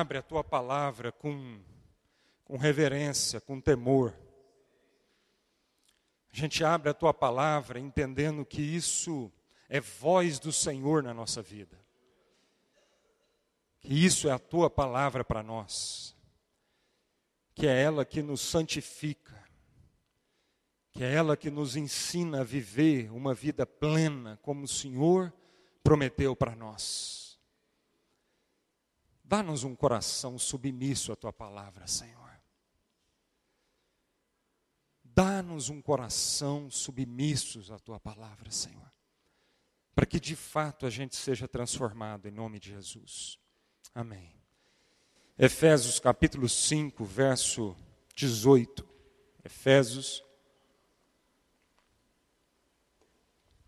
abre a tua palavra com, com reverência, com temor. A gente abre a tua palavra entendendo que isso é voz do Senhor na nossa vida. Que isso é a tua palavra para nós. Que é ela que nos santifica. Que é ela que nos ensina a viver uma vida plena como o Senhor prometeu para nós. Dá-nos um coração submisso à tua palavra, Senhor. Dá-nos um coração submissos à tua palavra, Senhor. Para que de fato a gente seja transformado em nome de Jesus. Amém. Efésios capítulo 5, verso 18. Efésios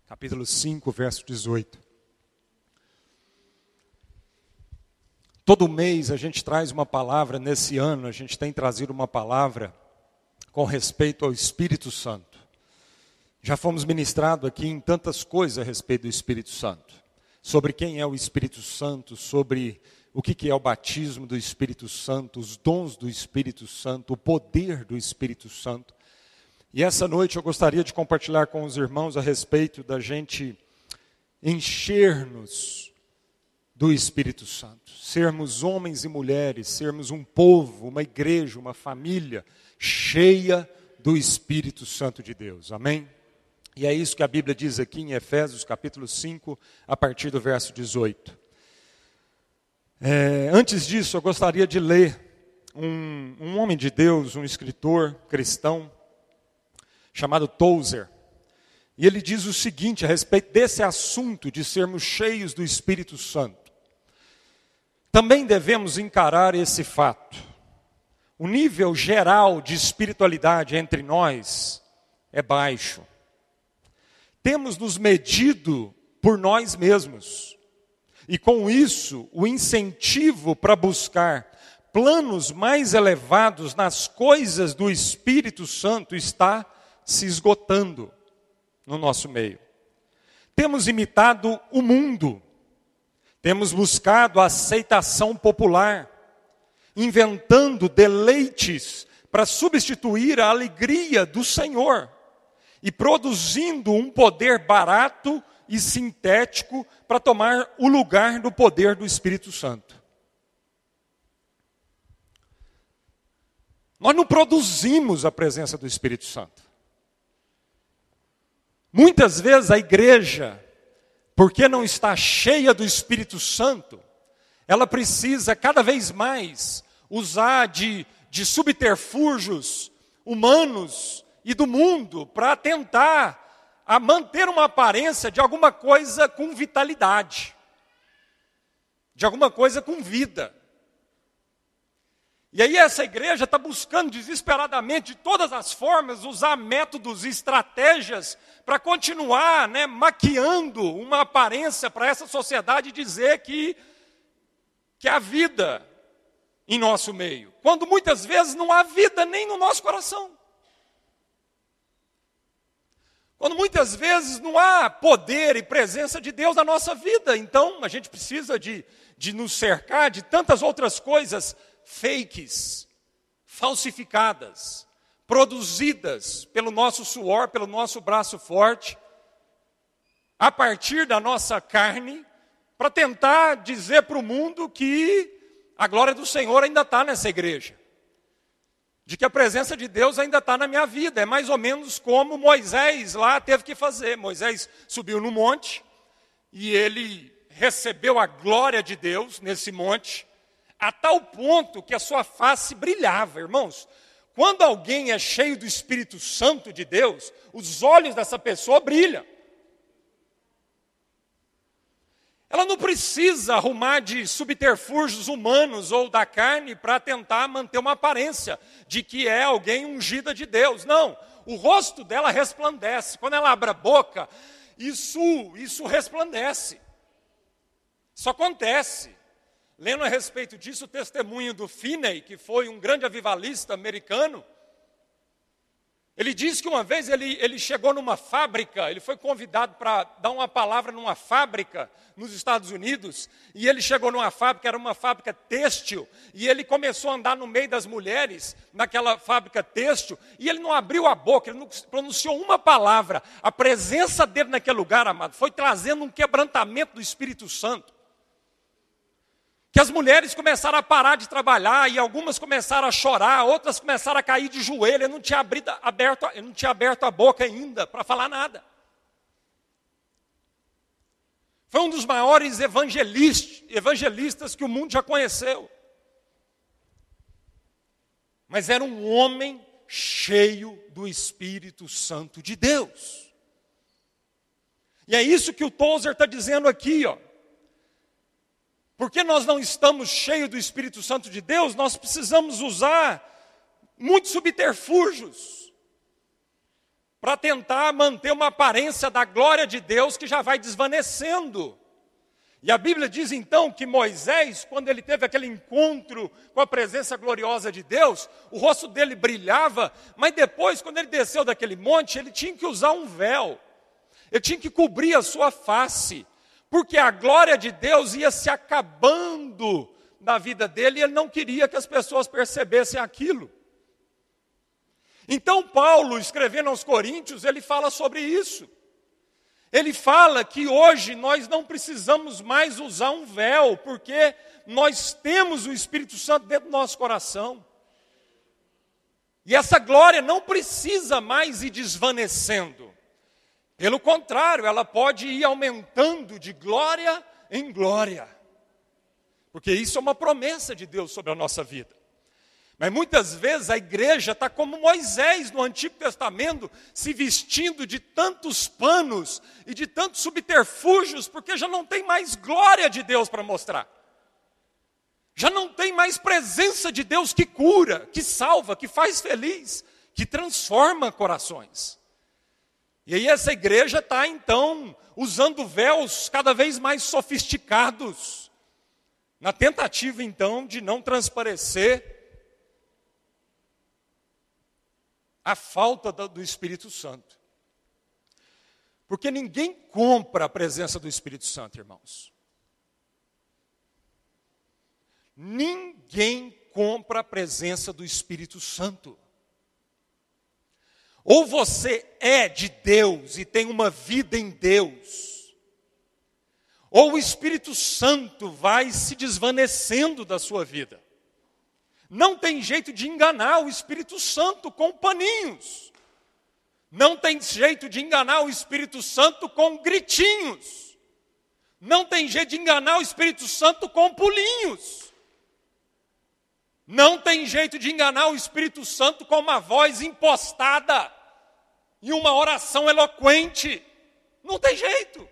capítulo 5, verso 18. Todo mês a gente traz uma palavra, nesse ano a gente tem trazido uma palavra com respeito ao Espírito Santo. Já fomos ministrados aqui em tantas coisas a respeito do Espírito Santo. Sobre quem é o Espírito Santo, sobre o que é o batismo do Espírito Santo, os dons do Espírito Santo, o poder do Espírito Santo. E essa noite eu gostaria de compartilhar com os irmãos a respeito da gente encher-nos do Espírito Santo. Sermos homens e mulheres, sermos um povo, uma igreja, uma família cheia do Espírito Santo de Deus. Amém? E é isso que a Bíblia diz aqui em Efésios capítulo 5, a partir do verso 18. É, antes disso, eu gostaria de ler um, um homem de Deus, um escritor cristão, chamado Tozer. E ele diz o seguinte a respeito desse assunto de sermos cheios do Espírito Santo. Também devemos encarar esse fato. O nível geral de espiritualidade entre nós é baixo. Temos nos medido por nós mesmos. E com isso, o incentivo para buscar planos mais elevados nas coisas do Espírito Santo está se esgotando no nosso meio. Temos imitado o mundo temos buscado a aceitação popular, inventando deleites para substituir a alegria do Senhor e produzindo um poder barato e sintético para tomar o lugar do poder do Espírito Santo. Nós não produzimos a presença do Espírito Santo. Muitas vezes a igreja porque não está cheia do Espírito Santo, ela precisa cada vez mais usar de, de subterfúgios humanos e do mundo para tentar a manter uma aparência de alguma coisa com vitalidade, de alguma coisa com vida. E aí essa igreja está buscando desesperadamente, de todas as formas, usar métodos e estratégias para continuar né, maquiando uma aparência para essa sociedade dizer que, que há vida em nosso meio. Quando muitas vezes não há vida nem no nosso coração. Quando muitas vezes não há poder e presença de Deus na nossa vida. Então a gente precisa de, de nos cercar de tantas outras coisas fakes, falsificadas, produzidas pelo nosso suor, pelo nosso braço forte, a partir da nossa carne, para tentar dizer para o mundo que a glória do Senhor ainda está nessa igreja, de que a presença de Deus ainda está na minha vida. É mais ou menos como Moisés lá teve que fazer. Moisés subiu no monte e ele recebeu a glória de Deus nesse monte a tal ponto que a sua face brilhava, irmãos. Quando alguém é cheio do Espírito Santo de Deus, os olhos dessa pessoa brilham. Ela não precisa arrumar de subterfúgios humanos ou da carne para tentar manter uma aparência de que é alguém ungida de Deus. Não, o rosto dela resplandece. Quando ela abre a boca, isso, isso resplandece. Isso acontece. Lendo a respeito disso, o testemunho do Finney, que foi um grande avivalista americano, Ele diz que uma vez ele, ele chegou numa fábrica, ele foi convidado para dar uma palavra numa fábrica nos Estados Unidos, e ele chegou numa fábrica, era uma fábrica têxtil, e ele começou a andar no meio das mulheres, naquela fábrica têxtil, e ele não abriu a boca, ele não pronunciou uma palavra. A presença dele naquele lugar, amado, foi trazendo um quebrantamento do Espírito Santo que as mulheres começaram a parar de trabalhar e algumas começaram a chorar, outras começaram a cair de joelho, ele não tinha abrido, aberto, ele não tinha aberto a boca ainda para falar nada. Foi um dos maiores evangelistas que o mundo já conheceu. Mas era um homem cheio do Espírito Santo de Deus. E é isso que o Tozer está dizendo aqui, ó. Porque nós não estamos cheios do Espírito Santo de Deus, nós precisamos usar muitos subterfúgios para tentar manter uma aparência da glória de Deus que já vai desvanecendo. E a Bíblia diz então que Moisés, quando ele teve aquele encontro com a presença gloriosa de Deus, o rosto dele brilhava, mas depois, quando ele desceu daquele monte, ele tinha que usar um véu, ele tinha que cobrir a sua face porque a glória de Deus ia se acabando na vida dele e ele não queria que as pessoas percebessem aquilo. Então, Paulo, escrevendo aos Coríntios, ele fala sobre isso. Ele fala que hoje nós não precisamos mais usar um véu, porque nós temos o Espírito Santo dentro do nosso coração. E essa glória não precisa mais ir desvanecendo. Pelo contrário, ela pode ir aumentando de glória em glória. Porque isso é uma promessa de Deus sobre a nossa vida. Mas muitas vezes a igreja está como Moisés no Antigo Testamento, se vestindo de tantos panos e de tantos subterfúgios, porque já não tem mais glória de Deus para mostrar. Já não tem mais presença de Deus que cura, que salva, que faz feliz, que transforma corações. E aí essa igreja está então usando véus cada vez mais sofisticados, na tentativa então de não transparecer a falta do Espírito Santo. Porque ninguém compra a presença do Espírito Santo, irmãos. Ninguém compra a presença do Espírito Santo. Ou você é de Deus e tem uma vida em Deus, ou o Espírito Santo vai se desvanecendo da sua vida. Não tem jeito de enganar o Espírito Santo com paninhos. Não tem jeito de enganar o Espírito Santo com gritinhos. Não tem jeito de enganar o Espírito Santo com pulinhos. Não tem jeito de enganar o Espírito Santo com uma voz impostada e uma oração eloquente. Não tem jeito.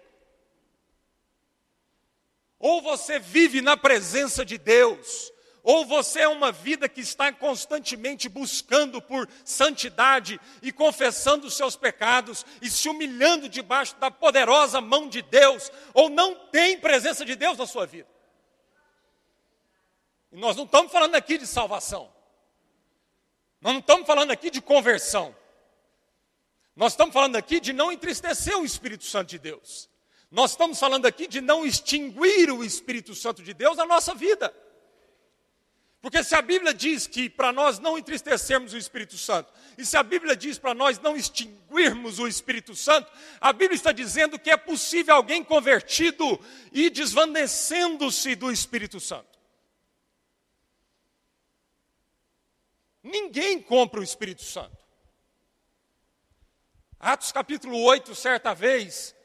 Ou você vive na presença de Deus, ou você é uma vida que está constantemente buscando por santidade e confessando os seus pecados e se humilhando debaixo da poderosa mão de Deus, ou não tem presença de Deus na sua vida. E nós não estamos falando aqui de salvação, nós não estamos falando aqui de conversão. Nós estamos falando aqui de não entristecer o Espírito Santo de Deus. Nós estamos falando aqui de não extinguir o Espírito Santo de Deus na nossa vida. Porque se a Bíblia diz que para nós não entristecermos o Espírito Santo, e se a Bíblia diz para nós não extinguirmos o Espírito Santo, a Bíblia está dizendo que é possível alguém convertido e desvanecendo-se do Espírito Santo. Ninguém compra o Espírito Santo. Atos capítulo 8, certa vez,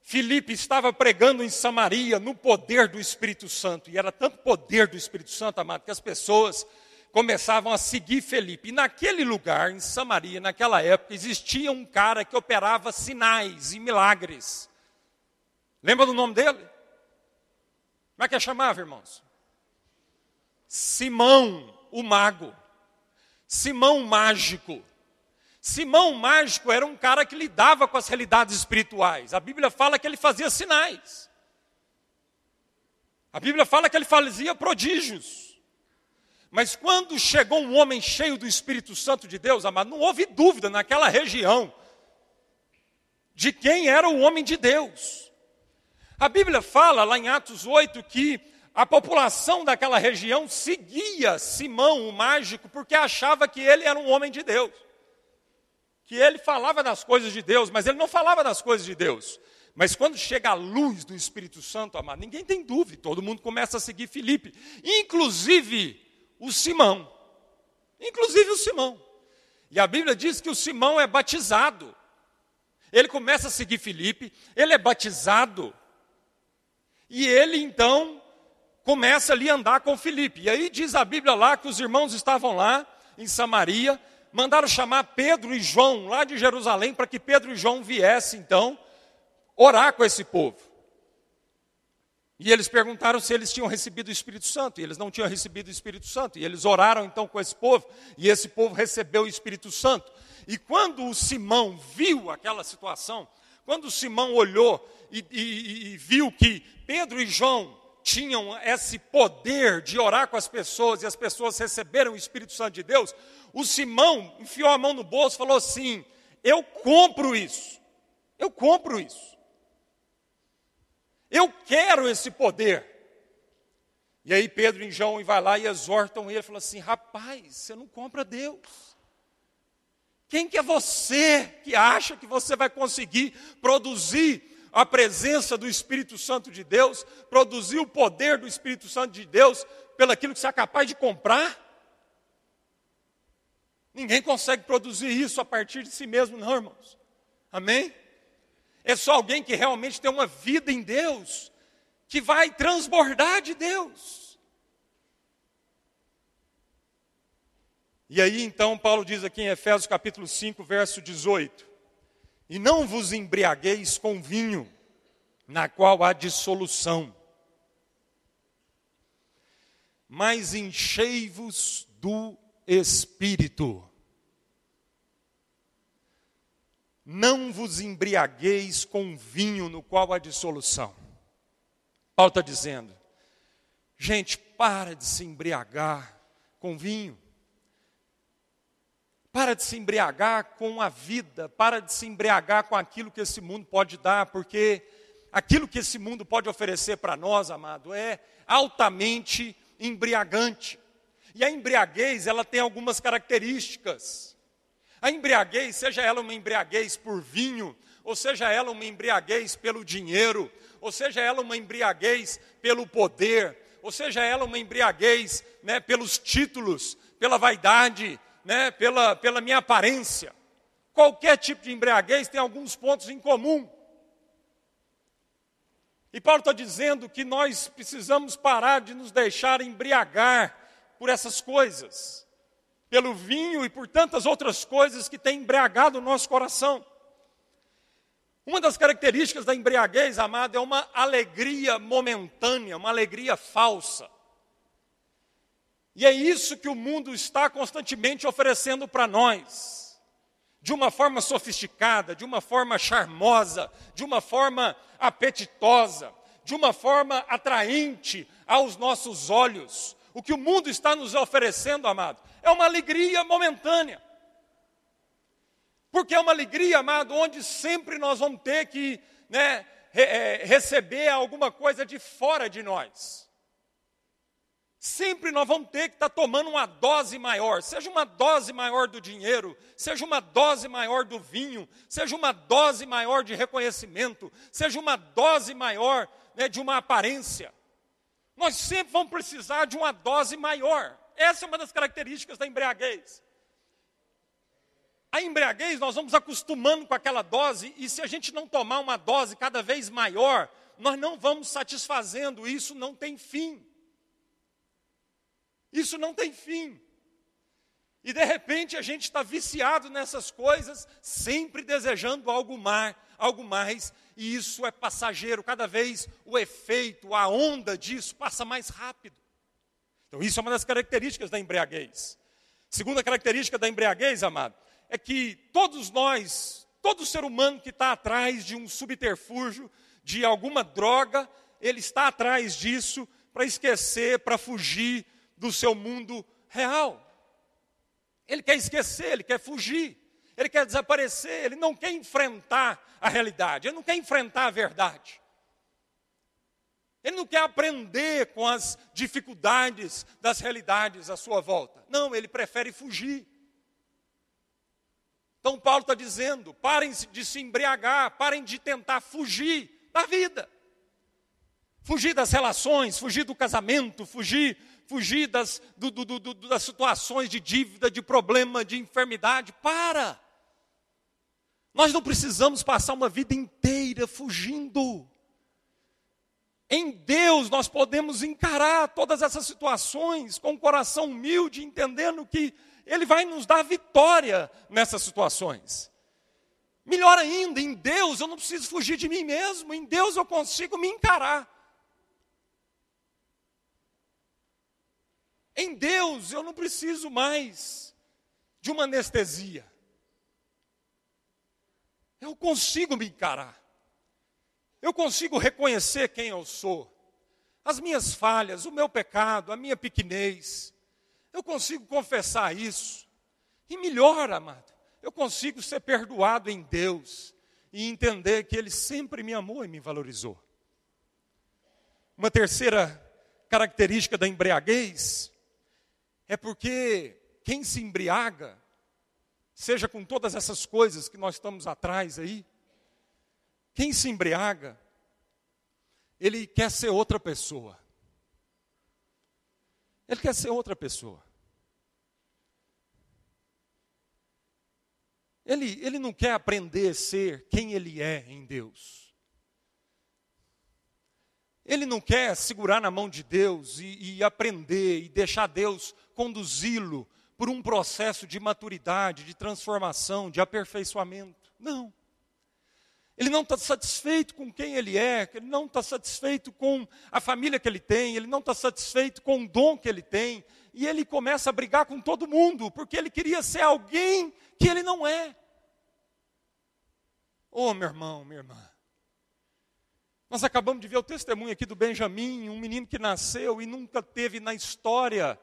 Filipe estava pregando em Samaria no poder do Espírito Santo, e era tanto poder do Espírito Santo, amado, que as pessoas começavam a seguir Felipe. E naquele lugar, em Samaria, naquela época, existia um cara que operava sinais e milagres. Lembra do nome dele? Como é que é chamava, irmãos? Simão, o mago. Simão mágico. Simão mágico era um cara que lidava com as realidades espirituais. A Bíblia fala que ele fazia sinais. A Bíblia fala que ele fazia prodígios. Mas quando chegou um homem cheio do Espírito Santo de Deus, amado, não houve dúvida naquela região de quem era o homem de Deus. A Bíblia fala lá em Atos 8 que a população daquela região seguia Simão, o mágico, porque achava que ele era um homem de Deus. Que ele falava das coisas de Deus, mas ele não falava das coisas de Deus. Mas quando chega a luz do Espírito Santo, amado, ninguém tem dúvida, todo mundo começa a seguir Filipe, inclusive o Simão. Inclusive o Simão. E a Bíblia diz que o Simão é batizado. Ele começa a seguir Filipe, ele é batizado. E ele então começa ali a andar com Filipe. E aí diz a Bíblia lá que os irmãos estavam lá em Samaria, mandaram chamar Pedro e João lá de Jerusalém para que Pedro e João viessem então orar com esse povo. E eles perguntaram se eles tinham recebido o Espírito Santo, e eles não tinham recebido o Espírito Santo. E eles oraram então com esse povo, e esse povo recebeu o Espírito Santo. E quando o Simão viu aquela situação, quando o Simão olhou e, e, e viu que Pedro e João tinham esse poder de orar com as pessoas e as pessoas receberam o Espírito Santo de Deus, o Simão enfiou a mão no bolso e falou assim: Eu compro isso, eu compro isso. Eu quero esse poder. E aí Pedro e João vai lá e exortam ele, fala assim: rapaz, você não compra Deus. Quem que é você que acha que você vai conseguir produzir a presença do Espírito Santo de Deus, produzir o poder do Espírito Santo de Deus pelaquilo que você é capaz de comprar? Ninguém consegue produzir isso a partir de si mesmo, não, irmãos. Amém? É só alguém que realmente tem uma vida em Deus, que vai transbordar de Deus. E aí então Paulo diz aqui em Efésios capítulo 5, verso 18: E não vos embriagueis com vinho, na qual há dissolução, mas enchei-vos do Espírito não vos embriagueis com vinho no qual há dissolução. Paulo está dizendo, gente, para de se embriagar com vinho. Para de se embriagar com a vida, para de se embriagar com aquilo que esse mundo pode dar, porque aquilo que esse mundo pode oferecer para nós, amado, é altamente embriagante. E a embriaguez, ela tem algumas características. A embriaguez, seja ela uma embriaguez por vinho, ou seja ela uma embriaguez pelo dinheiro, ou seja ela uma embriaguez pelo poder, ou seja ela uma embriaguez né, pelos títulos, pela vaidade, né, pela, pela minha aparência. Qualquer tipo de embriaguez tem alguns pontos em comum. E Paulo está dizendo que nós precisamos parar de nos deixar embriagar por essas coisas pelo vinho e por tantas outras coisas que têm embriagado o nosso coração. Uma das características da embriaguez, amado, é uma alegria momentânea, uma alegria falsa. E é isso que o mundo está constantemente oferecendo para nós. De uma forma sofisticada, de uma forma charmosa, de uma forma apetitosa, de uma forma atraente aos nossos olhos. O que o mundo está nos oferecendo, amado, é uma alegria momentânea. Porque é uma alegria, amado, onde sempre nós vamos ter que né, re, é, receber alguma coisa de fora de nós. Sempre nós vamos ter que estar tá tomando uma dose maior, seja uma dose maior do dinheiro, seja uma dose maior do vinho, seja uma dose maior de reconhecimento, seja uma dose maior né, de uma aparência. Nós sempre vamos precisar de uma dose maior. Essa é uma das características da embriaguez. A embriaguez, nós vamos acostumando com aquela dose, e se a gente não tomar uma dose cada vez maior, nós não vamos satisfazendo, isso não tem fim. Isso não tem fim. E de repente a gente está viciado nessas coisas, sempre desejando algo mais, algo mais, e isso é passageiro. Cada vez o efeito, a onda disso passa mais rápido. Então, isso é uma das características da embriaguez. Segunda característica da embriaguez, amado, é que todos nós, todo ser humano que está atrás de um subterfúgio, de alguma droga, ele está atrás disso para esquecer, para fugir do seu mundo real. Ele quer esquecer, ele quer fugir, ele quer desaparecer, ele não quer enfrentar a realidade, ele não quer enfrentar a verdade. Ele não quer aprender com as dificuldades das realidades à sua volta. Não, ele prefere fugir. Então Paulo está dizendo: parem de se embriagar, parem de tentar fugir da vida. Fugir das relações, fugir do casamento, fugir, fugir das, do, do, do, das situações de dívida, de problema, de enfermidade. Para! Nós não precisamos passar uma vida inteira fugindo. Em Deus nós podemos encarar todas essas situações com um coração humilde, entendendo que Ele vai nos dar vitória nessas situações. Melhor ainda, em Deus eu não preciso fugir de mim mesmo, em Deus eu consigo me encarar. Em Deus eu não preciso mais de uma anestesia. Eu consigo me encarar. Eu consigo reconhecer quem eu sou, as minhas falhas, o meu pecado, a minha pequenez. Eu consigo confessar isso. E melhor, amado, eu consigo ser perdoado em Deus e entender que Ele sempre me amou e me valorizou. Uma terceira característica da embriaguez é porque quem se embriaga, seja com todas essas coisas que nós estamos atrás aí, quem se embriaga, ele quer ser outra pessoa. Ele quer ser outra pessoa. Ele, ele não quer aprender a ser quem ele é em Deus. Ele não quer segurar na mão de Deus e, e aprender e deixar Deus conduzi-lo por um processo de maturidade, de transformação, de aperfeiçoamento. Não. Ele não está satisfeito com quem ele é, ele não está satisfeito com a família que ele tem, ele não está satisfeito com o dom que ele tem, e ele começa a brigar com todo mundo, porque ele queria ser alguém que ele não é. Oh, meu irmão, minha irmã. Nós acabamos de ver o testemunho aqui do Benjamin, um menino que nasceu e nunca teve na história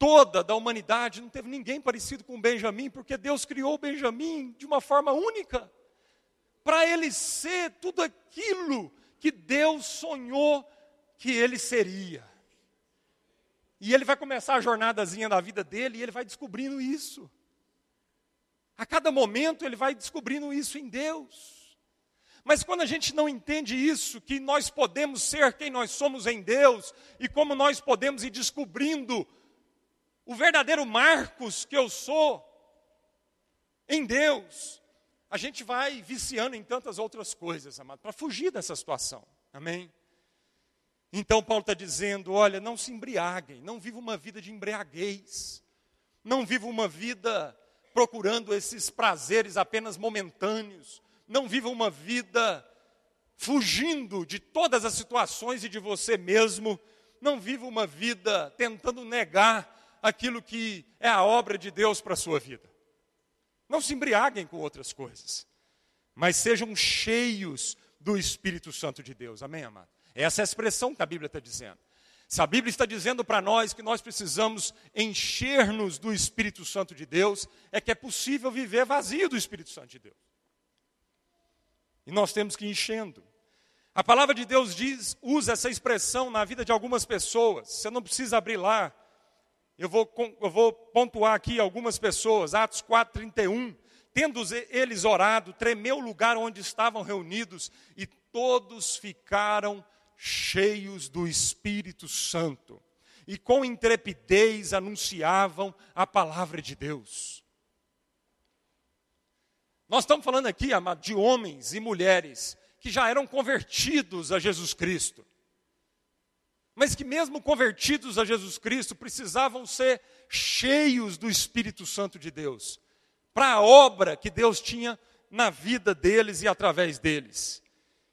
toda da humanidade, não teve ninguém parecido com o Benjamin, porque Deus criou o Benjamin de uma forma única para ele ser tudo aquilo que Deus sonhou que ele seria. E ele vai começar a jornadazinha da vida dele e ele vai descobrindo isso. A cada momento ele vai descobrindo isso em Deus. Mas quando a gente não entende isso, que nós podemos ser quem nós somos em Deus, e como nós podemos ir descobrindo o verdadeiro Marcos que eu sou em Deus, a gente vai viciando em tantas outras coisas, amado, para fugir dessa situação. Amém? Então Paulo está dizendo: olha, não se embriaguem, não viva uma vida de embriaguez, não viva uma vida procurando esses prazeres apenas momentâneos, não viva uma vida fugindo de todas as situações e de você mesmo, não viva uma vida tentando negar aquilo que é a obra de Deus para a sua vida. Não se embriaguem com outras coisas, mas sejam cheios do Espírito Santo de Deus. Amém, amado? Essa é a expressão que a Bíblia está dizendo. Se a Bíblia está dizendo para nós que nós precisamos encher-nos do Espírito Santo de Deus, é que é possível viver vazio do Espírito Santo de Deus. E nós temos que ir enchendo. A palavra de Deus diz, usa essa expressão na vida de algumas pessoas. Você não precisa abrir lá eu vou, eu vou pontuar aqui algumas pessoas, Atos 4,31. Tendo eles orado, tremeu o lugar onde estavam reunidos e todos ficaram cheios do Espírito Santo e com intrepidez anunciavam a palavra de Deus. Nós estamos falando aqui, amado, de homens e mulheres que já eram convertidos a Jesus Cristo mas que, mesmo convertidos a Jesus Cristo, precisavam ser cheios do Espírito Santo de Deus, para a obra que Deus tinha na vida deles e através deles.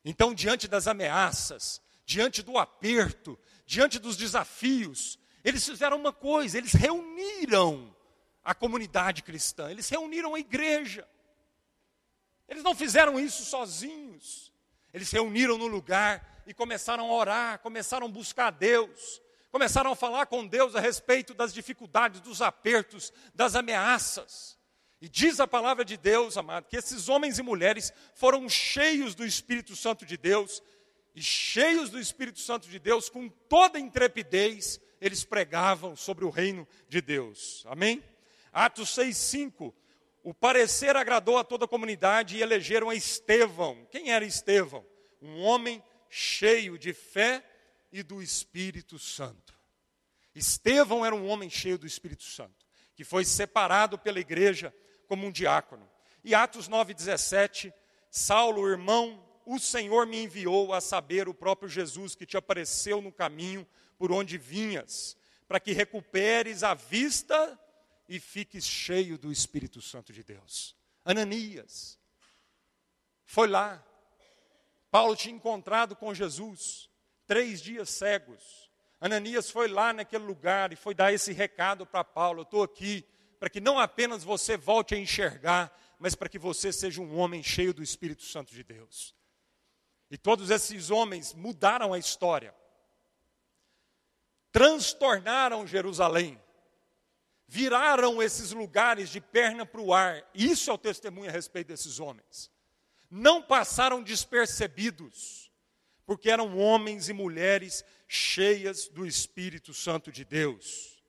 Então, diante das ameaças, diante do aperto, diante dos desafios, eles fizeram uma coisa: eles reuniram a comunidade cristã, eles reuniram a igreja. Eles não fizeram isso sozinhos, eles reuniram no lugar e começaram a orar, começaram a buscar a Deus, Começaram a falar com Deus a respeito das dificuldades, dos apertos, das ameaças. E diz a palavra de Deus, amado, que esses homens e mulheres foram cheios do Espírito Santo de Deus, e cheios do Espírito Santo de Deus, com toda intrepidez, eles pregavam sobre o reino de Deus. Amém? Atos 6,5. O parecer agradou a toda a comunidade e elegeram a Estevão. Quem era Estevão? Um homem cheio de fé e do Espírito Santo. Estevão era um homem cheio do Espírito Santo, que foi separado pela igreja como um diácono. E Atos 9,17, Saulo, irmão, o Senhor me enviou a saber o próprio Jesus que te apareceu no caminho por onde vinhas, para que recuperes a vista e fiques cheio do Espírito Santo de Deus. Ananias foi lá. Paulo tinha encontrado com Jesus, três dias cegos. Ananias foi lá naquele lugar e foi dar esse recado para Paulo: Eu estou aqui para que não apenas você volte a enxergar, mas para que você seja um homem cheio do Espírito Santo de Deus. E todos esses homens mudaram a história, transtornaram Jerusalém, viraram esses lugares de perna para o ar. Isso é o testemunho a respeito desses homens. Não passaram despercebidos, porque eram homens e mulheres cheias do Espírito Santo de Deus.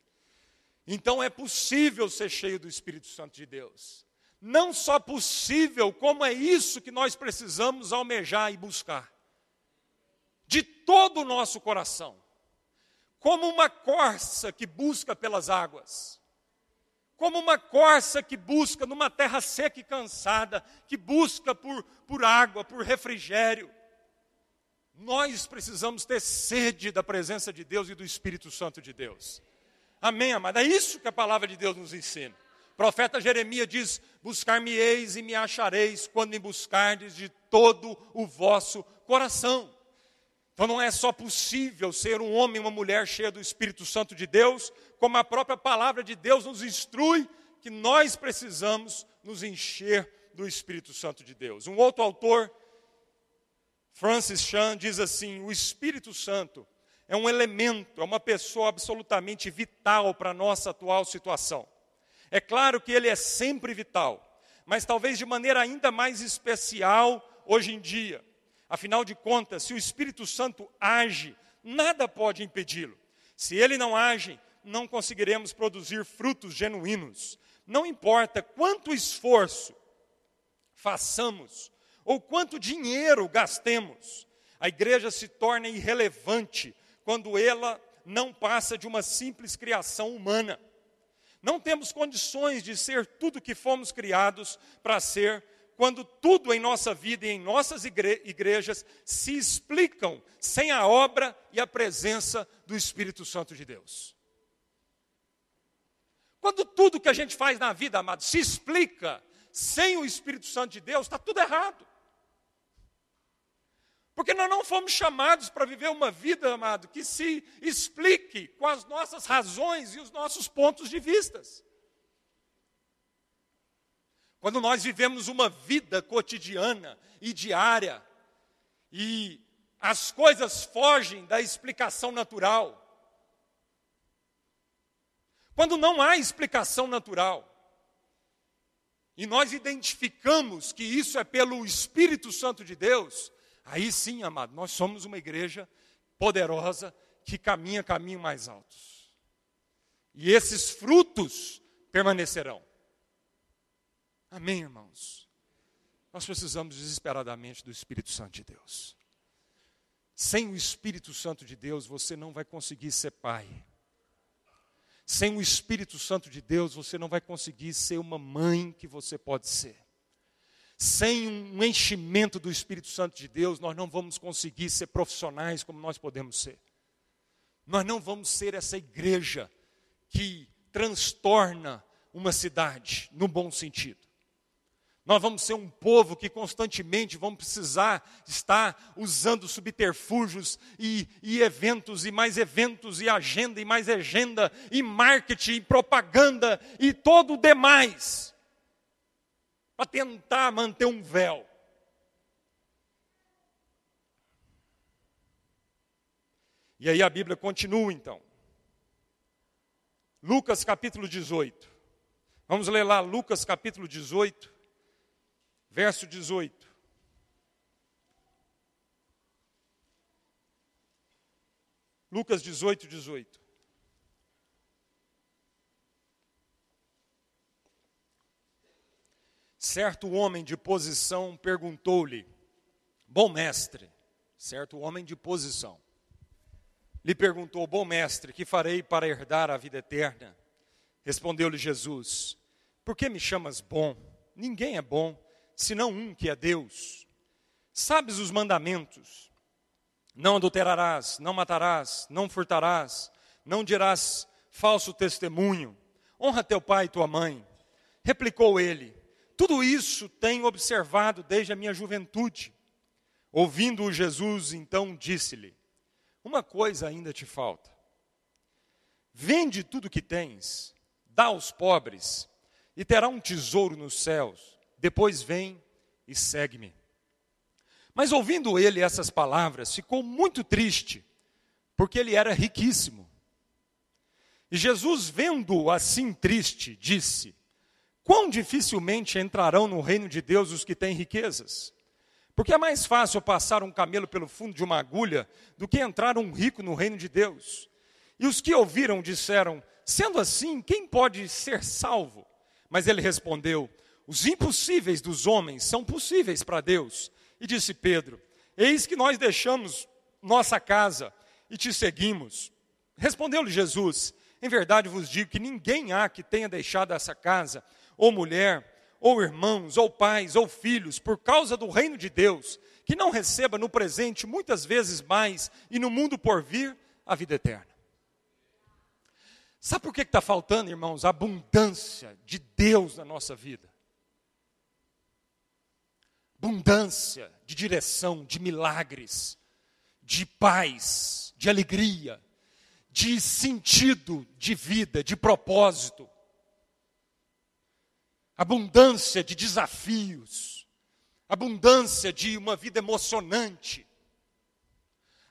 Então é possível ser cheio do Espírito Santo de Deus. Não só possível, como é isso que nós precisamos almejar e buscar. De todo o nosso coração. Como uma corça que busca pelas águas como uma corça que busca numa terra seca e cansada, que busca por, por água, por refrigério. Nós precisamos ter sede da presença de Deus e do Espírito Santo de Deus. Amém, amada? É isso que a palavra de Deus nos ensina. O profeta Jeremias diz: Buscar-me-eis e me achareis quando me buscardes de todo o vosso coração. Então não é só possível ser um homem e uma mulher cheia do Espírito Santo de Deus, como a própria palavra de Deus nos instrui que nós precisamos nos encher do Espírito Santo de Deus. Um outro autor, Francis Chan, diz assim: o Espírito Santo é um elemento, é uma pessoa absolutamente vital para a nossa atual situação. É claro que ele é sempre vital, mas talvez de maneira ainda mais especial hoje em dia. Afinal de contas, se o Espírito Santo age, nada pode impedi-lo. Se ele não age, não conseguiremos produzir frutos genuínos. Não importa quanto esforço façamos ou quanto dinheiro gastemos, a igreja se torna irrelevante quando ela não passa de uma simples criação humana. Não temos condições de ser tudo que fomos criados para ser quando tudo em nossa vida e em nossas igre igrejas se explicam sem a obra e a presença do Espírito Santo de Deus. Quando tudo que a gente faz na vida, amado, se explica sem o Espírito Santo de Deus, está tudo errado. Porque nós não fomos chamados para viver uma vida, amado, que se explique com as nossas razões e os nossos pontos de vistas. Quando nós vivemos uma vida cotidiana e diária, e as coisas fogem da explicação natural, quando não há explicação natural, e nós identificamos que isso é pelo Espírito Santo de Deus, aí sim, amado, nós somos uma igreja poderosa que caminha caminho mais altos. E esses frutos permanecerão. Amém, irmãos? Nós precisamos desesperadamente do Espírito Santo de Deus. Sem o Espírito Santo de Deus, você não vai conseguir ser pai. Sem o Espírito Santo de Deus, você não vai conseguir ser uma mãe que você pode ser. Sem um enchimento do Espírito Santo de Deus, nós não vamos conseguir ser profissionais como nós podemos ser. Nós não vamos ser essa igreja que transtorna uma cidade, no bom sentido. Nós vamos ser um povo que constantemente vamos precisar estar usando subterfúgios e, e, eventos, e mais eventos, e agenda, e mais agenda, e marketing, e propaganda, e todo o demais, para tentar manter um véu. E aí a Bíblia continua então. Lucas capítulo 18. Vamos ler lá Lucas capítulo 18, verso 18. Lucas 18, 18. Certo homem de posição perguntou-lhe: Bom mestre, certo homem de posição, lhe perguntou: Bom mestre, que farei para herdar a vida eterna? Respondeu-lhe Jesus: Por que me chamas bom? Ninguém é bom, senão um que é Deus. Sabes os mandamentos: Não adulterarás, não matarás, não furtarás, não dirás falso testemunho, honra teu pai e tua mãe. Replicou ele: tudo isso tenho observado desde a minha juventude. Ouvindo-o Jesus, então disse-lhe: Uma coisa ainda te falta. Vende tudo o que tens, dá aos pobres, e terá um tesouro nos céus. Depois vem e segue-me. Mas ouvindo ele essas palavras, ficou muito triste, porque ele era riquíssimo. E Jesus, vendo-o assim triste, disse: Quão dificilmente entrarão no reino de Deus os que têm riquezas? Porque é mais fácil passar um camelo pelo fundo de uma agulha do que entrar um rico no reino de Deus. E os que ouviram disseram: Sendo assim, quem pode ser salvo? Mas ele respondeu: Os impossíveis dos homens são possíveis para Deus. E disse Pedro: Eis que nós deixamos nossa casa e te seguimos. Respondeu-lhe Jesus: Em verdade vos digo que ninguém há que tenha deixado essa casa ou mulher, ou irmãos, ou pais, ou filhos, por causa do reino de Deus, que não receba no presente muitas vezes mais e no mundo por vir a vida eterna. Sabe por que está faltando, irmãos, a abundância de Deus na nossa vida? Abundância de direção, de milagres, de paz, de alegria, de sentido de vida, de propósito abundância de desafios, abundância de uma vida emocionante,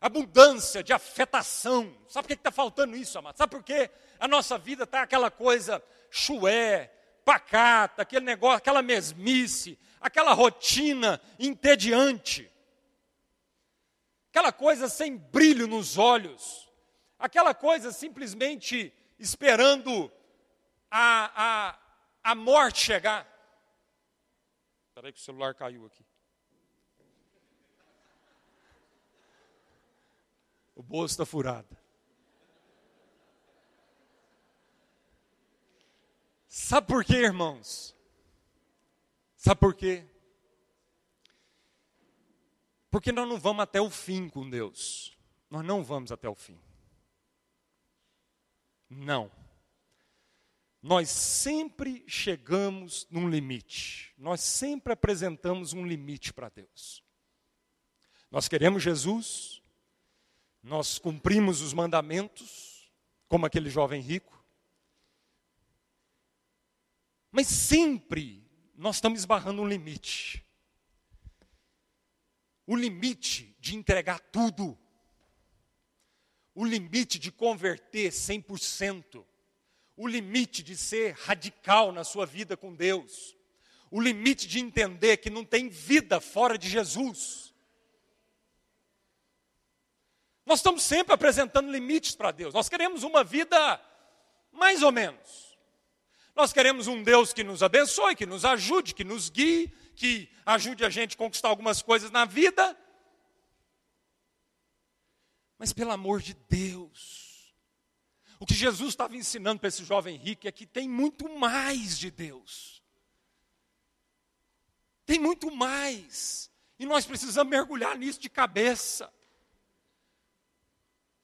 abundância de afetação. Sabe por que está faltando isso, amado? Sabe por quê? A nossa vida está aquela coisa chué, pacata, aquele negócio, aquela mesmice, aquela rotina entediante, aquela coisa sem brilho nos olhos, aquela coisa simplesmente esperando a, a a morte chegar. Espera aí que o celular caiu aqui. O bolso está furado. Sabe por quê, irmãos? Sabe por quê? Porque nós não vamos até o fim com Deus. Nós não vamos até o fim. Não nós sempre chegamos num limite. Nós sempre apresentamos um limite para Deus. Nós queremos Jesus, nós cumprimos os mandamentos, como aquele jovem rico, mas sempre nós estamos esbarrando um limite. O limite de entregar tudo, o limite de converter 100% o limite de ser radical na sua vida com Deus, o limite de entender que não tem vida fora de Jesus. Nós estamos sempre apresentando limites para Deus. Nós queremos uma vida mais ou menos. Nós queremos um Deus que nos abençoe, que nos ajude, que nos guie, que ajude a gente a conquistar algumas coisas na vida. Mas pelo amor de Deus, o que Jesus estava ensinando para esse jovem rico é que tem muito mais de Deus. Tem muito mais. E nós precisamos mergulhar nisso de cabeça.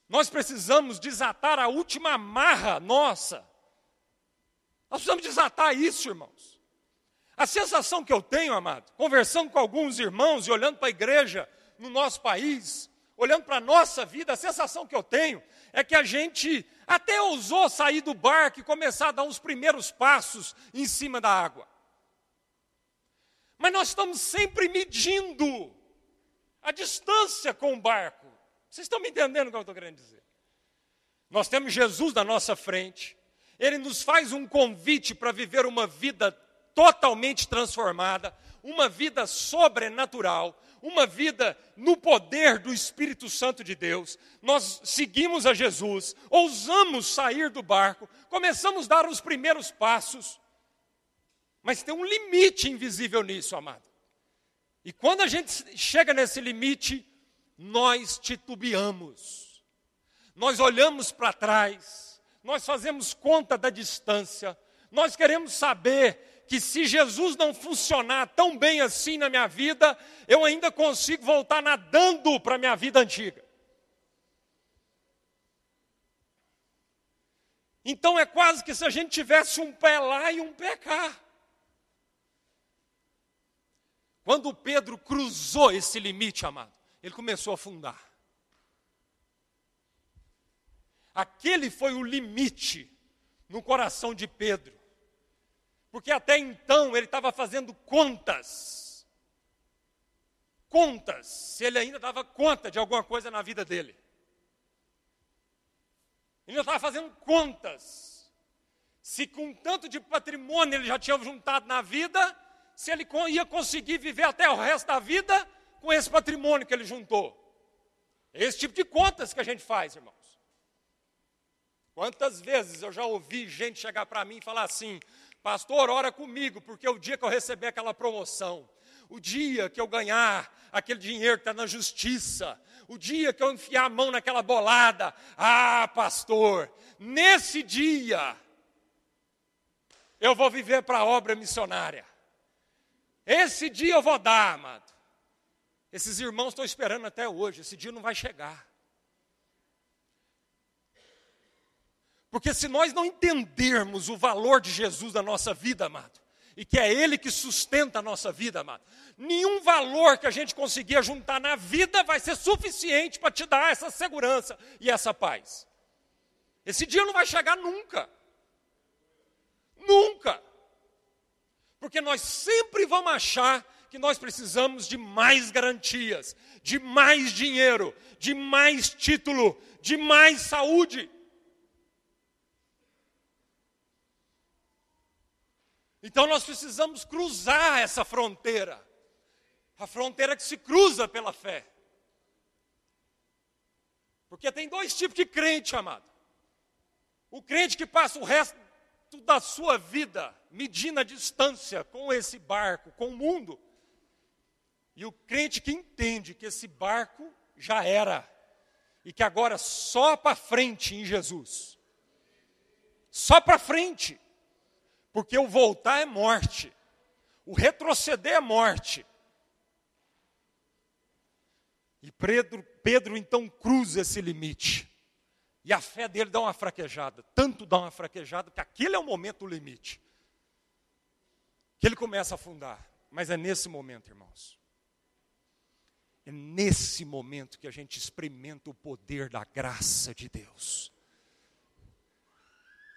Nós precisamos desatar a última amarra nossa. Nós precisamos desatar isso, irmãos. A sensação que eu tenho, amado, conversando com alguns irmãos e olhando para a igreja no nosso país, olhando para a nossa vida, a sensação que eu tenho é que a gente até ousou sair do barco e começar a dar uns primeiros passos em cima da água. Mas nós estamos sempre medindo a distância com o barco. Vocês estão me entendendo o que eu estou querendo dizer? Nós temos Jesus na nossa frente, ele nos faz um convite para viver uma vida totalmente transformada, uma vida sobrenatural, uma vida no poder do Espírito Santo de Deus. Nós seguimos a Jesus, ousamos sair do barco, começamos a dar os primeiros passos, mas tem um limite invisível nisso, amado. E quando a gente chega nesse limite, nós titubeamos, nós olhamos para trás, nós fazemos conta da distância, nós queremos saber que se Jesus não funcionar tão bem assim na minha vida, eu ainda consigo voltar nadando para a minha vida antiga. Então é quase que se a gente tivesse um pé lá e um pé cá. Quando Pedro cruzou esse limite, amado, ele começou a afundar. Aquele foi o limite no coração de Pedro. Porque até então ele estava fazendo contas. Contas, se ele ainda dava conta de alguma coisa na vida dele. Ele estava fazendo contas. Se com tanto de patrimônio ele já tinha juntado na vida, se ele ia conseguir viver até o resto da vida com esse patrimônio que ele juntou. Esse tipo de contas que a gente faz, irmãos. Quantas vezes eu já ouvi gente chegar para mim e falar assim: Pastor, ora comigo, porque o dia que eu receber aquela promoção, o dia que eu ganhar aquele dinheiro que está na justiça, o dia que eu enfiar a mão naquela bolada, ah, pastor, nesse dia eu vou viver para a obra missionária. Esse dia eu vou dar, amado. Esses irmãos estão esperando até hoje, esse dia não vai chegar. Porque se nós não entendermos o valor de Jesus na nossa vida, amado, e que é Ele que sustenta a nossa vida, amado, nenhum valor que a gente conseguir juntar na vida vai ser suficiente para te dar essa segurança e essa paz. Esse dia não vai chegar nunca. Nunca. Porque nós sempre vamos achar que nós precisamos de mais garantias, de mais dinheiro, de mais título, de mais saúde. Então nós precisamos cruzar essa fronteira, a fronteira que se cruza pela fé. Porque tem dois tipos de crente, amado. O crente que passa o resto da sua vida medindo a distância com esse barco, com o mundo. E o crente que entende que esse barco já era e que agora só para frente em Jesus. Só para frente. Porque o voltar é morte. O retroceder é morte. E Pedro, Pedro então cruza esse limite. E a fé dele dá uma fraquejada, tanto dá uma fraquejada que aquele é o momento limite. Que ele começa a afundar. Mas é nesse momento, irmãos. É nesse momento que a gente experimenta o poder da graça de Deus.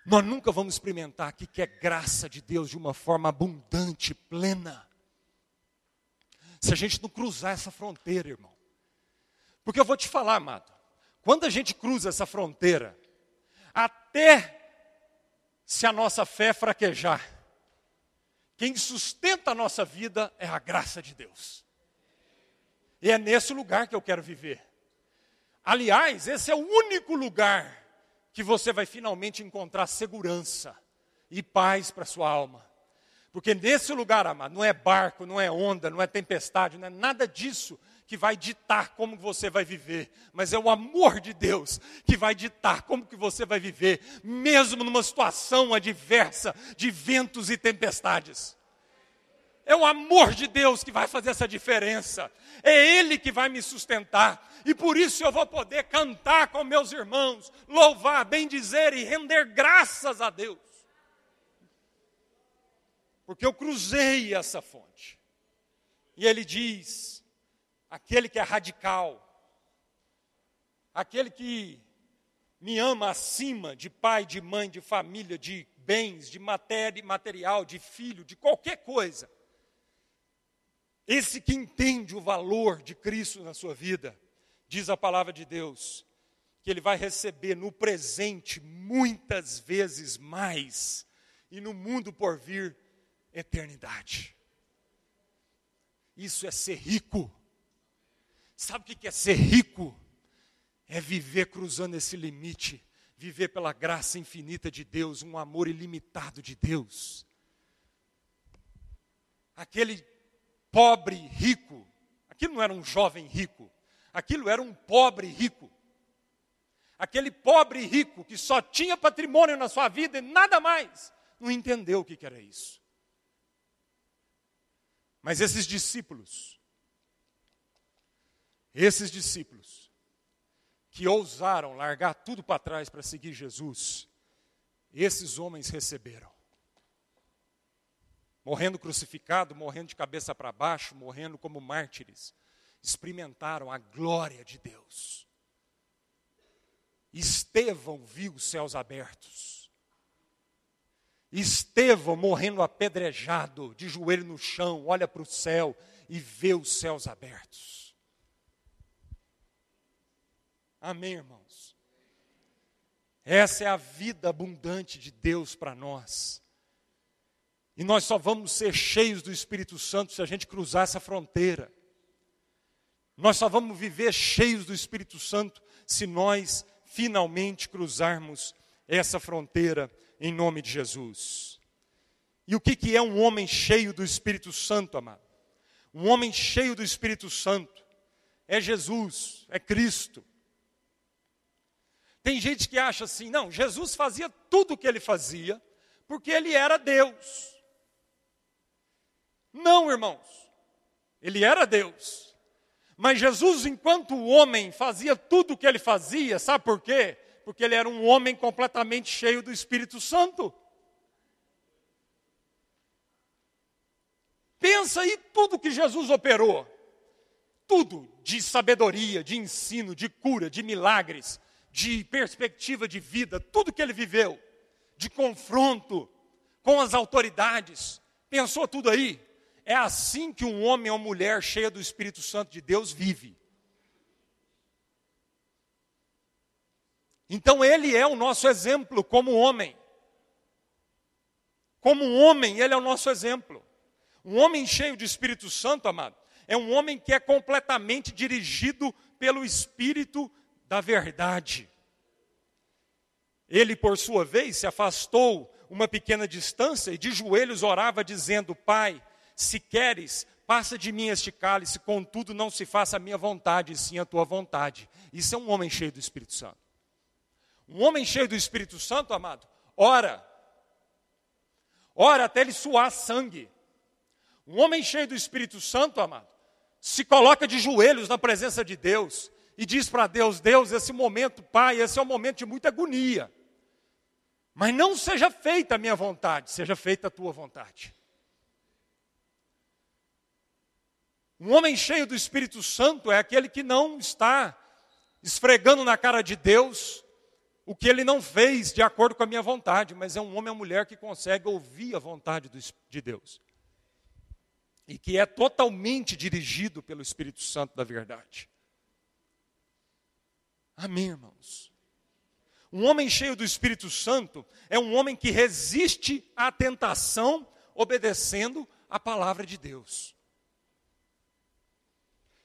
Nós nunca vamos experimentar aqui que é graça de Deus de uma forma abundante, plena. Se a gente não cruzar essa fronteira, irmão. Porque eu vou te falar, amado. Quando a gente cruza essa fronteira, até se a nossa fé fraquejar, quem sustenta a nossa vida é a graça de Deus. E é nesse lugar que eu quero viver. Aliás, esse é o único lugar que você vai finalmente encontrar segurança e paz para sua alma. Porque nesse lugar, amado, não é barco, não é onda, não é tempestade, não é nada disso que vai ditar como você vai viver, mas é o amor de Deus que vai ditar como que você vai viver, mesmo numa situação adversa de ventos e tempestades. É o amor de Deus que vai fazer essa diferença. É Ele que vai me sustentar. E por isso eu vou poder cantar com meus irmãos, louvar, bendizer e render graças a Deus. Porque eu cruzei essa fonte. E ele diz: aquele que é radical, aquele que me ama acima de pai, de mãe, de família, de bens, de matéria, material, de filho, de qualquer coisa. Esse que entende o valor de Cristo na sua vida, diz a palavra de Deus, que ele vai receber no presente muitas vezes mais, e no mundo por vir, eternidade. Isso é ser rico. Sabe o que é ser rico? É viver cruzando esse limite, viver pela graça infinita de Deus, um amor ilimitado de Deus. Aquele pobre rico, aquilo não era um jovem rico, aquilo era um pobre rico. Aquele pobre rico que só tinha patrimônio na sua vida e nada mais, não entendeu o que era isso. Mas esses discípulos, esses discípulos, que ousaram largar tudo para trás para seguir Jesus, esses homens receberam. Morrendo crucificado, morrendo de cabeça para baixo, morrendo como mártires, experimentaram a glória de Deus. Estevão viu os céus abertos. Estevão morrendo apedrejado, de joelho no chão, olha para o céu e vê os céus abertos. Amém, irmãos? Essa é a vida abundante de Deus para nós. E nós só vamos ser cheios do Espírito Santo se a gente cruzar essa fronteira. Nós só vamos viver cheios do Espírito Santo se nós finalmente cruzarmos essa fronteira em nome de Jesus. E o que, que é um homem cheio do Espírito Santo, amado? Um homem cheio do Espírito Santo é Jesus, é Cristo. Tem gente que acha assim, não, Jesus fazia tudo o que ele fazia, porque ele era Deus. Não, irmãos, ele era Deus. Mas Jesus, enquanto homem, fazia tudo o que ele fazia, sabe por quê? porque ele era um homem completamente cheio do Espírito Santo. Pensa aí tudo que Jesus operou. Tudo de sabedoria, de ensino, de cura, de milagres, de perspectiva de vida, tudo que ele viveu, de confronto com as autoridades. Pensou tudo aí? É assim que um homem ou mulher cheia do Espírito Santo de Deus vive. Então ele é o nosso exemplo como homem. Como um homem, ele é o nosso exemplo. Um homem cheio de Espírito Santo, amado, é um homem que é completamente dirigido pelo Espírito da verdade. Ele, por sua vez, se afastou uma pequena distância e de joelhos orava, dizendo: Pai, se queres, passa de mim este cálice, contudo não se faça a minha vontade, sim a tua vontade. Isso é um homem cheio do Espírito Santo. Um homem cheio do Espírito Santo, amado, ora. Ora até ele suar sangue. Um homem cheio do Espírito Santo, amado, se coloca de joelhos na presença de Deus e diz para Deus: Deus, esse momento, Pai, esse é um momento de muita agonia. Mas não seja feita a minha vontade, seja feita a tua vontade. Um homem cheio do Espírito Santo é aquele que não está esfregando na cara de Deus o que ele não fez de acordo com a minha vontade, mas é um homem ou mulher que consegue ouvir a vontade de Deus. E que é totalmente dirigido pelo Espírito Santo da verdade. Amém, irmãos? Um homem cheio do Espírito Santo é um homem que resiste à tentação obedecendo a palavra de Deus.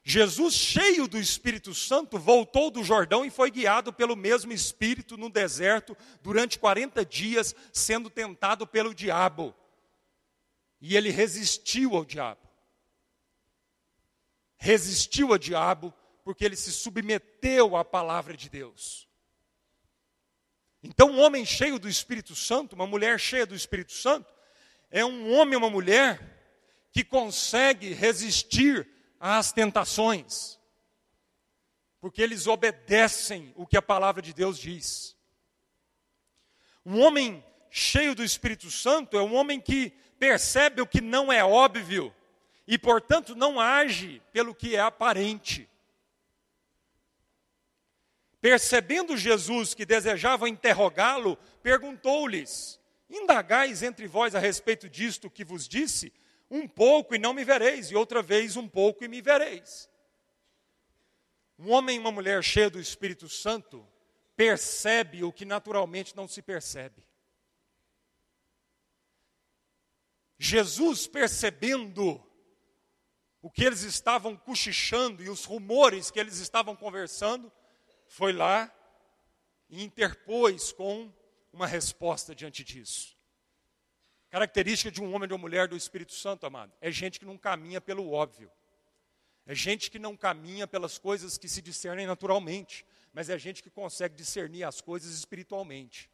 Jesus, cheio do Espírito Santo, voltou do Jordão e foi guiado pelo mesmo Espírito no deserto durante 40 dias, sendo tentado pelo diabo. E ele resistiu ao diabo. Resistiu ao diabo porque ele se submeteu à palavra de Deus. Então, um homem cheio do Espírito Santo, uma mulher cheia do Espírito Santo, é um homem uma mulher que consegue resistir às tentações, porque eles obedecem o que a palavra de Deus diz. Um homem cheio do Espírito Santo é um homem que percebe o que não é óbvio e, portanto, não age pelo que é aparente. Percebendo Jesus que desejavam interrogá-lo, perguntou-lhes: Indagais entre vós a respeito disto que vos disse? Um pouco e não me vereis, e outra vez um pouco e me vereis. Um homem e uma mulher cheia do Espírito Santo percebe o que naturalmente não se percebe. Jesus, percebendo o que eles estavam cochichando e os rumores que eles estavam conversando, foi lá e interpôs com uma resposta diante disso. Característica de um homem ou mulher do Espírito Santo, amado, é gente que não caminha pelo óbvio. É gente que não caminha pelas coisas que se discernem naturalmente, mas é gente que consegue discernir as coisas espiritualmente.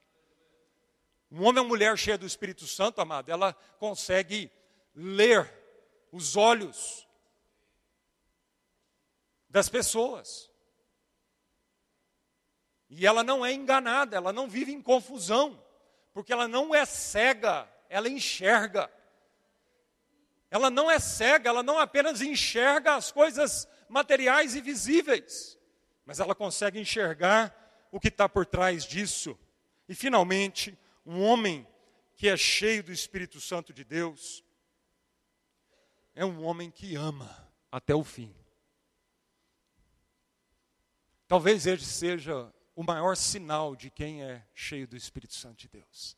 Um homem ou mulher cheia do Espírito Santo, amado, ela consegue ler os olhos das pessoas. E ela não é enganada, ela não vive em confusão, porque ela não é cega, ela enxerga. Ela não é cega, ela não apenas enxerga as coisas materiais e visíveis, mas ela consegue enxergar o que está por trás disso. E, finalmente, um homem que é cheio do Espírito Santo de Deus é um homem que ama até o fim. Talvez ele seja o maior sinal de quem é cheio do Espírito Santo de Deus.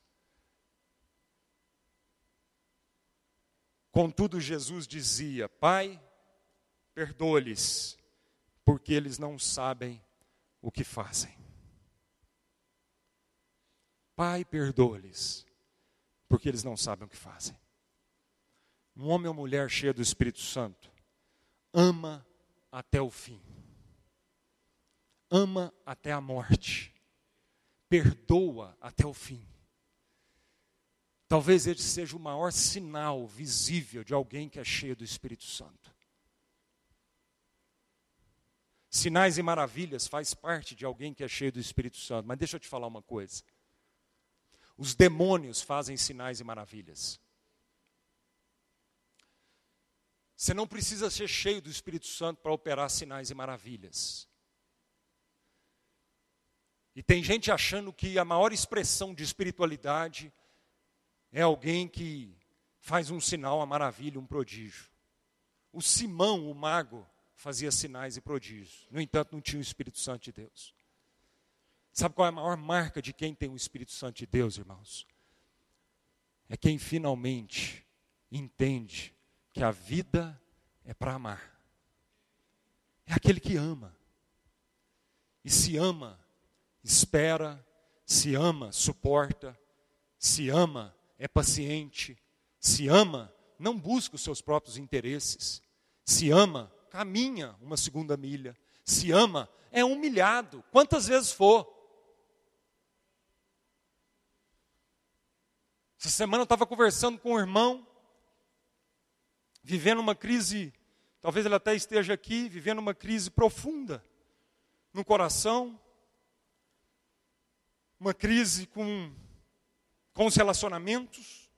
Contudo, Jesus dizia: Pai, perdoa-lhes, porque eles não sabem o que fazem. Pai, perdoa-lhes, porque eles não sabem o que fazem. Um homem ou mulher cheio do Espírito Santo ama até o fim ama até a morte, perdoa até o fim. Talvez ele seja o maior sinal visível de alguém que é cheio do Espírito Santo. Sinais e maravilhas faz parte de alguém que é cheio do Espírito Santo. Mas deixa eu te falar uma coisa. Os demônios fazem sinais e maravilhas. Você não precisa ser cheio do Espírito Santo para operar sinais e maravilhas. E tem gente achando que a maior expressão de espiritualidade é alguém que faz um sinal, uma maravilha, um prodígio. O Simão, o mago, fazia sinais e prodígios. No entanto, não tinha o Espírito Santo de Deus. Sabe qual é a maior marca de quem tem o Espírito Santo de Deus, irmãos? É quem finalmente entende que a vida é para amar. É aquele que ama. E se ama espera, se ama, suporta, se ama, é paciente, se ama, não busca os seus próprios interesses, se ama, caminha uma segunda milha, se ama, é humilhado, quantas vezes for. Essa semana eu estava conversando com um irmão, vivendo uma crise, talvez ele até esteja aqui, vivendo uma crise profunda no coração, uma crise com, com os relacionamentos,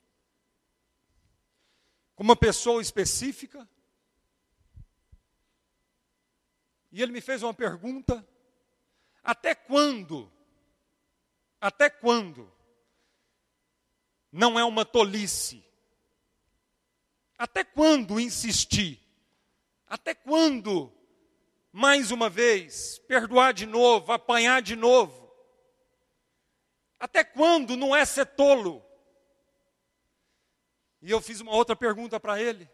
com uma pessoa específica. E ele me fez uma pergunta: até quando? Até quando? Não é uma tolice. Até quando insistir? Até quando, mais uma vez, perdoar de novo, apanhar de novo? Até quando não é ser tolo? E eu fiz uma outra pergunta para ele.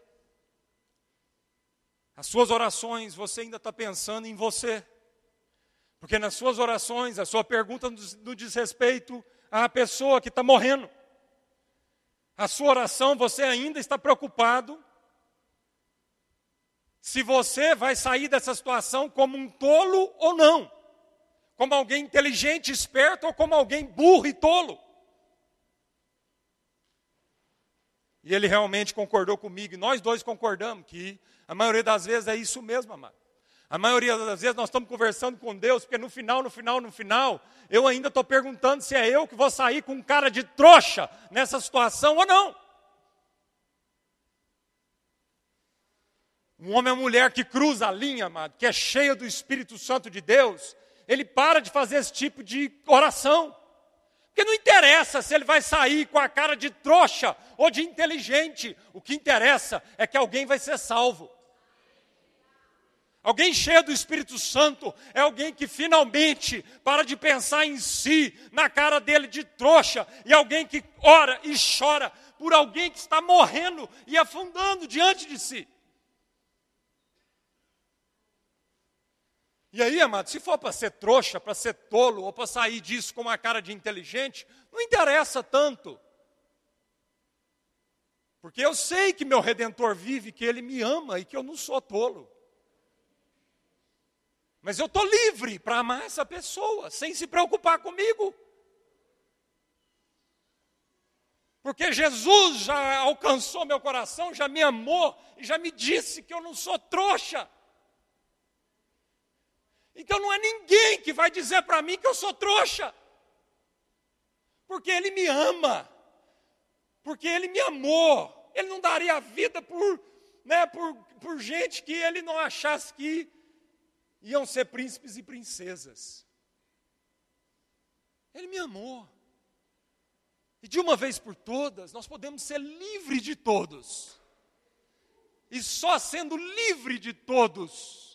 As suas orações, você ainda está pensando em você. Porque nas suas orações, a sua pergunta não diz respeito à pessoa que está morrendo. A sua oração, você ainda está preocupado se você vai sair dessa situação como um tolo ou não como alguém inteligente, esperto ou como alguém burro e tolo. E ele realmente concordou comigo, e nós dois concordamos que a maioria das vezes é isso mesmo, amado. A maioria das vezes nós estamos conversando com Deus, porque no final, no final, no final, eu ainda estou perguntando se é eu que vou sair com um cara de trouxa nessa situação ou não. Um homem ou mulher que cruza a linha, amado, que é cheio do Espírito Santo de Deus, ele para de fazer esse tipo de oração. Porque não interessa se ele vai sair com a cara de trouxa ou de inteligente. O que interessa é que alguém vai ser salvo. Alguém cheio do Espírito Santo é alguém que finalmente para de pensar em si, na cara dele de trouxa, e alguém que ora e chora por alguém que está morrendo e afundando diante de si. E aí, amado, se for para ser trouxa, para ser tolo, ou para sair disso com uma cara de inteligente, não interessa tanto. Porque eu sei que meu redentor vive, que ele me ama e que eu não sou tolo. Mas eu estou livre para amar essa pessoa, sem se preocupar comigo. Porque Jesus já alcançou meu coração, já me amou e já me disse que eu não sou trouxa. Então não é ninguém que vai dizer para mim que eu sou trouxa. Porque Ele me ama. Porque Ele me amou. Ele não daria a vida por, né, por, por gente que Ele não achasse que iam ser príncipes e princesas. Ele me amou. E de uma vez por todas, nós podemos ser livres de todos. E só sendo livre de todos,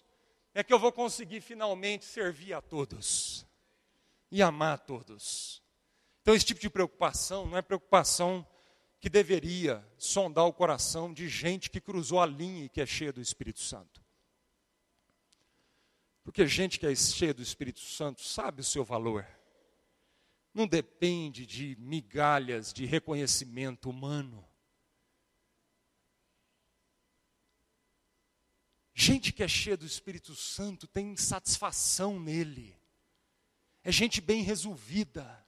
é que eu vou conseguir finalmente servir a todos e amar a todos. Então, esse tipo de preocupação não é preocupação que deveria sondar o coração de gente que cruzou a linha e que é cheia do Espírito Santo. Porque gente que é cheia do Espírito Santo sabe o seu valor. Não depende de migalhas de reconhecimento humano. Gente que é cheia do Espírito Santo tem satisfação nele. É gente bem resolvida.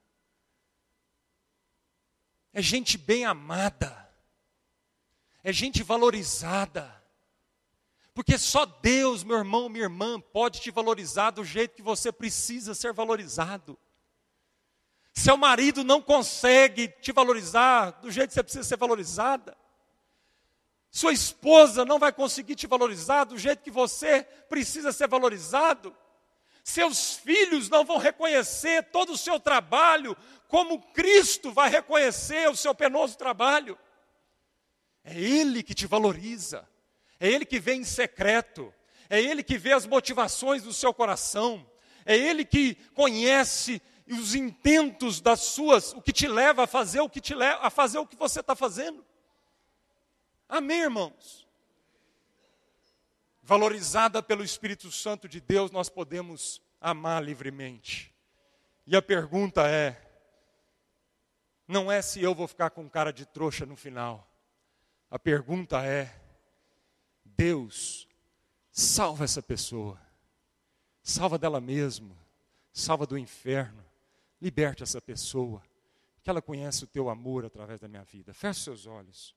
É gente bem amada. É gente valorizada. Porque só Deus, meu irmão, minha irmã, pode te valorizar do jeito que você precisa ser valorizado. Seu marido não consegue te valorizar do jeito que você precisa ser valorizada. Sua esposa não vai conseguir te valorizar do jeito que você precisa ser valorizado. Seus filhos não vão reconhecer todo o seu trabalho como Cristo vai reconhecer o seu penoso trabalho. É Ele que te valoriza, é Ele que vem em secreto, é Ele que vê as motivações do seu coração, é Ele que conhece os intentos das suas, o que te leva a fazer o que te leva a fazer o que você está fazendo. Amém, irmãos? Valorizada pelo Espírito Santo de Deus, nós podemos amar livremente. E a pergunta é: não é se eu vou ficar com cara de trouxa no final. A pergunta é: Deus, salva essa pessoa, salva dela mesma, salva do inferno, liberte essa pessoa, que ela conhece o teu amor através da minha vida. Feche seus olhos.